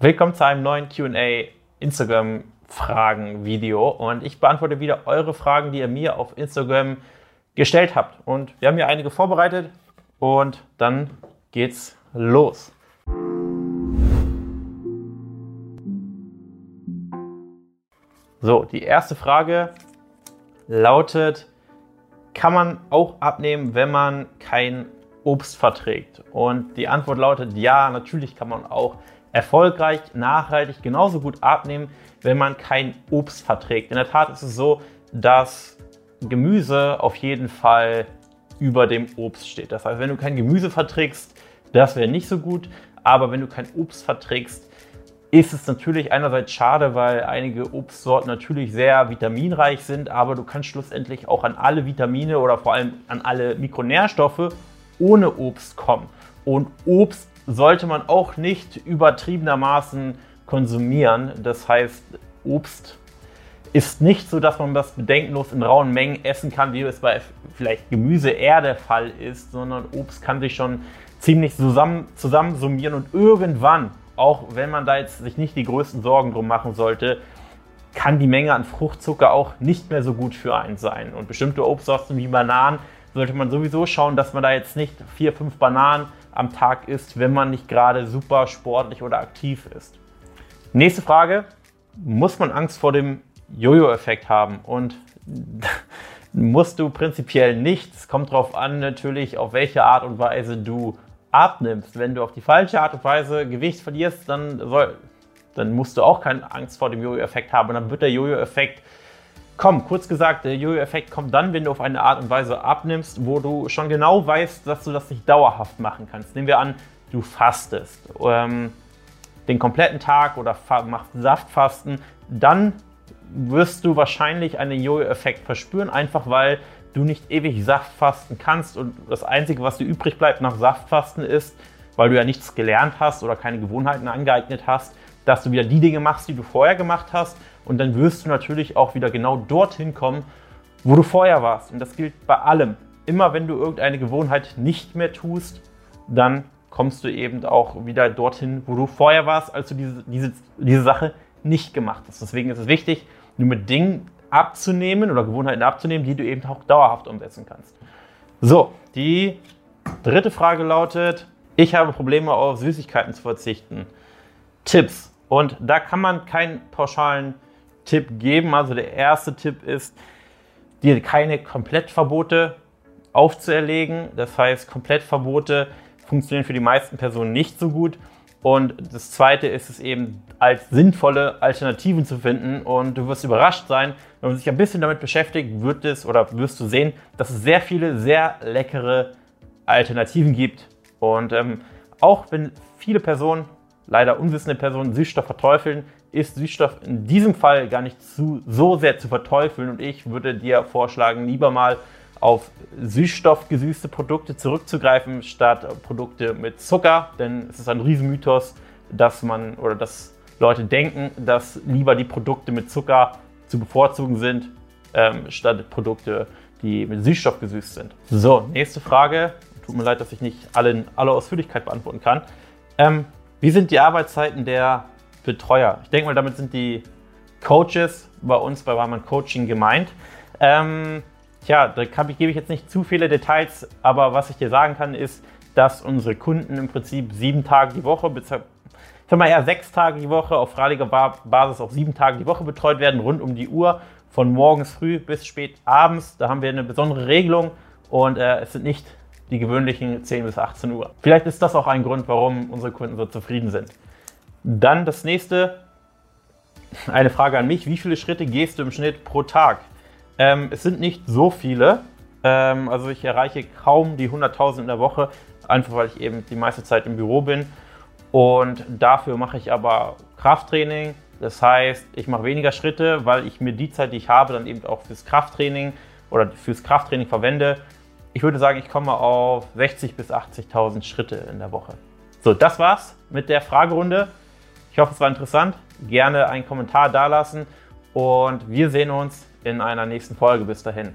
Willkommen zu einem neuen QA Instagram Fragen Video und ich beantworte wieder eure Fragen, die ihr mir auf Instagram gestellt habt. Und wir haben hier einige vorbereitet und dann geht's los. So, die erste Frage lautet, kann man auch abnehmen, wenn man kein Obst verträgt? Und die Antwort lautet ja, natürlich kann man auch erfolgreich, nachhaltig genauso gut abnehmen, wenn man kein Obst verträgt. In der Tat ist es so, dass Gemüse auf jeden Fall über dem Obst steht. Das heißt, wenn du kein Gemüse verträgst, das wäre nicht so gut. Aber wenn du kein Obst verträgst, ist es natürlich einerseits schade, weil einige Obstsorten natürlich sehr vitaminreich sind, aber du kannst schlussendlich auch an alle Vitamine oder vor allem an alle Mikronährstoffe ohne Obst kommen. Und Obst sollte man auch nicht übertriebenermaßen konsumieren. Das heißt, Obst ist nicht so, dass man das bedenkenlos in rauen Mengen essen kann, wie es bei vielleicht Gemüse eher der Fall ist, sondern Obst kann sich schon ziemlich zusammen, zusammensummieren und irgendwann, auch wenn man da jetzt sich nicht die größten Sorgen drum machen sollte, kann die Menge an Fruchtzucker auch nicht mehr so gut für einen sein. Und bestimmte Obstsorten wie Bananen sollte man sowieso schauen, dass man da jetzt nicht vier, fünf Bananen am Tag isst, wenn man nicht gerade super sportlich oder aktiv ist. Nächste Frage. Muss man Angst vor dem Jojo-Effekt haben? Und musst du prinzipiell nicht. Es kommt darauf an, natürlich, auf welche Art und Weise du abnimmst. Wenn du auf die falsche Art und Weise Gewicht verlierst, dann, soll, dann musst du auch keine Angst vor dem Jojo-Effekt haben. Und dann wird der Jojo-Effekt kommen. Kurz gesagt, der Jojo-Effekt kommt dann, wenn du auf eine Art und Weise abnimmst, wo du schon genau weißt, dass du das nicht dauerhaft machen kannst. Nehmen wir an, du fastest ähm, den kompletten Tag oder machst Saftfasten. Dann wirst du wahrscheinlich einen Jojo-Effekt verspüren, einfach weil du nicht ewig Saftfasten kannst und das Einzige, was dir übrig bleibt nach Saftfasten ist, weil du ja nichts gelernt hast oder keine Gewohnheiten angeeignet hast, dass du wieder die Dinge machst, die du vorher gemacht hast und dann wirst du natürlich auch wieder genau dorthin kommen, wo du vorher warst. Und das gilt bei allem. Immer wenn du irgendeine Gewohnheit nicht mehr tust, dann kommst du eben auch wieder dorthin, wo du vorher warst, als du diese, diese, diese Sache nicht gemacht hast. Deswegen ist es wichtig, nur mit Dingen abzunehmen oder Gewohnheiten abzunehmen, die du eben auch dauerhaft umsetzen kannst. So, die dritte Frage lautet, ich habe Probleme auf Süßigkeiten zu verzichten. Tipps. Und da kann man keinen pauschalen Tipp geben. Also der erste Tipp ist, dir keine Komplettverbote aufzuerlegen. Das heißt, Komplettverbote funktionieren für die meisten Personen nicht so gut. Und das zweite ist es eben als sinnvolle Alternativen zu finden. Und du wirst überrascht sein, wenn man sich ein bisschen damit beschäftigt, wird es oder wirst du sehen, dass es sehr viele sehr leckere Alternativen gibt. Und ähm, auch wenn viele Personen, leider unwissende Personen, Süßstoff verteufeln, ist Süßstoff in diesem Fall gar nicht zu, so sehr zu verteufeln. Und ich würde dir vorschlagen, lieber mal auf süßstoffgesüßte Produkte zurückzugreifen, statt Produkte mit Zucker. Denn es ist ein Riesenmythos, dass man oder dass Leute denken, dass lieber die Produkte mit Zucker zu bevorzugen sind, ähm, statt Produkte, die mit Süßstoff gesüßt sind. So, nächste Frage. Tut mir leid, dass ich nicht alle in aller Ausführlichkeit beantworten kann. Ähm, wie sind die Arbeitszeiten der Betreuer? Ich denke mal, damit sind die Coaches bei uns bei Warman Coaching gemeint. Ähm, Tja, da ich, gebe ich jetzt nicht zu viele Details, aber was ich dir sagen kann, ist, dass unsere Kunden im Prinzip sieben Tage die Woche, ich sag mal eher sechs Tage die Woche, auf freiwilliger Basis auch sieben Tage die Woche betreut werden, rund um die Uhr, von morgens früh bis spät abends. Da haben wir eine besondere Regelung und äh, es sind nicht die gewöhnlichen 10 bis 18 Uhr. Vielleicht ist das auch ein Grund, warum unsere Kunden so zufrieden sind. Dann das nächste, eine Frage an mich. Wie viele Schritte gehst du im Schnitt pro Tag? Ähm, es sind nicht so viele. Ähm, also ich erreiche kaum die 100.000 in der Woche, einfach weil ich eben die meiste Zeit im Büro bin. Und dafür mache ich aber Krafttraining. Das heißt, ich mache weniger Schritte, weil ich mir die Zeit, die ich habe, dann eben auch fürs Krafttraining oder fürs Krafttraining verwende. Ich würde sagen, ich komme auf 60.000 bis 80.000 Schritte in der Woche. So, das war's mit der Fragerunde. Ich hoffe, es war interessant. Gerne einen Kommentar dalassen und wir sehen uns in einer nächsten Folge. Bis dahin.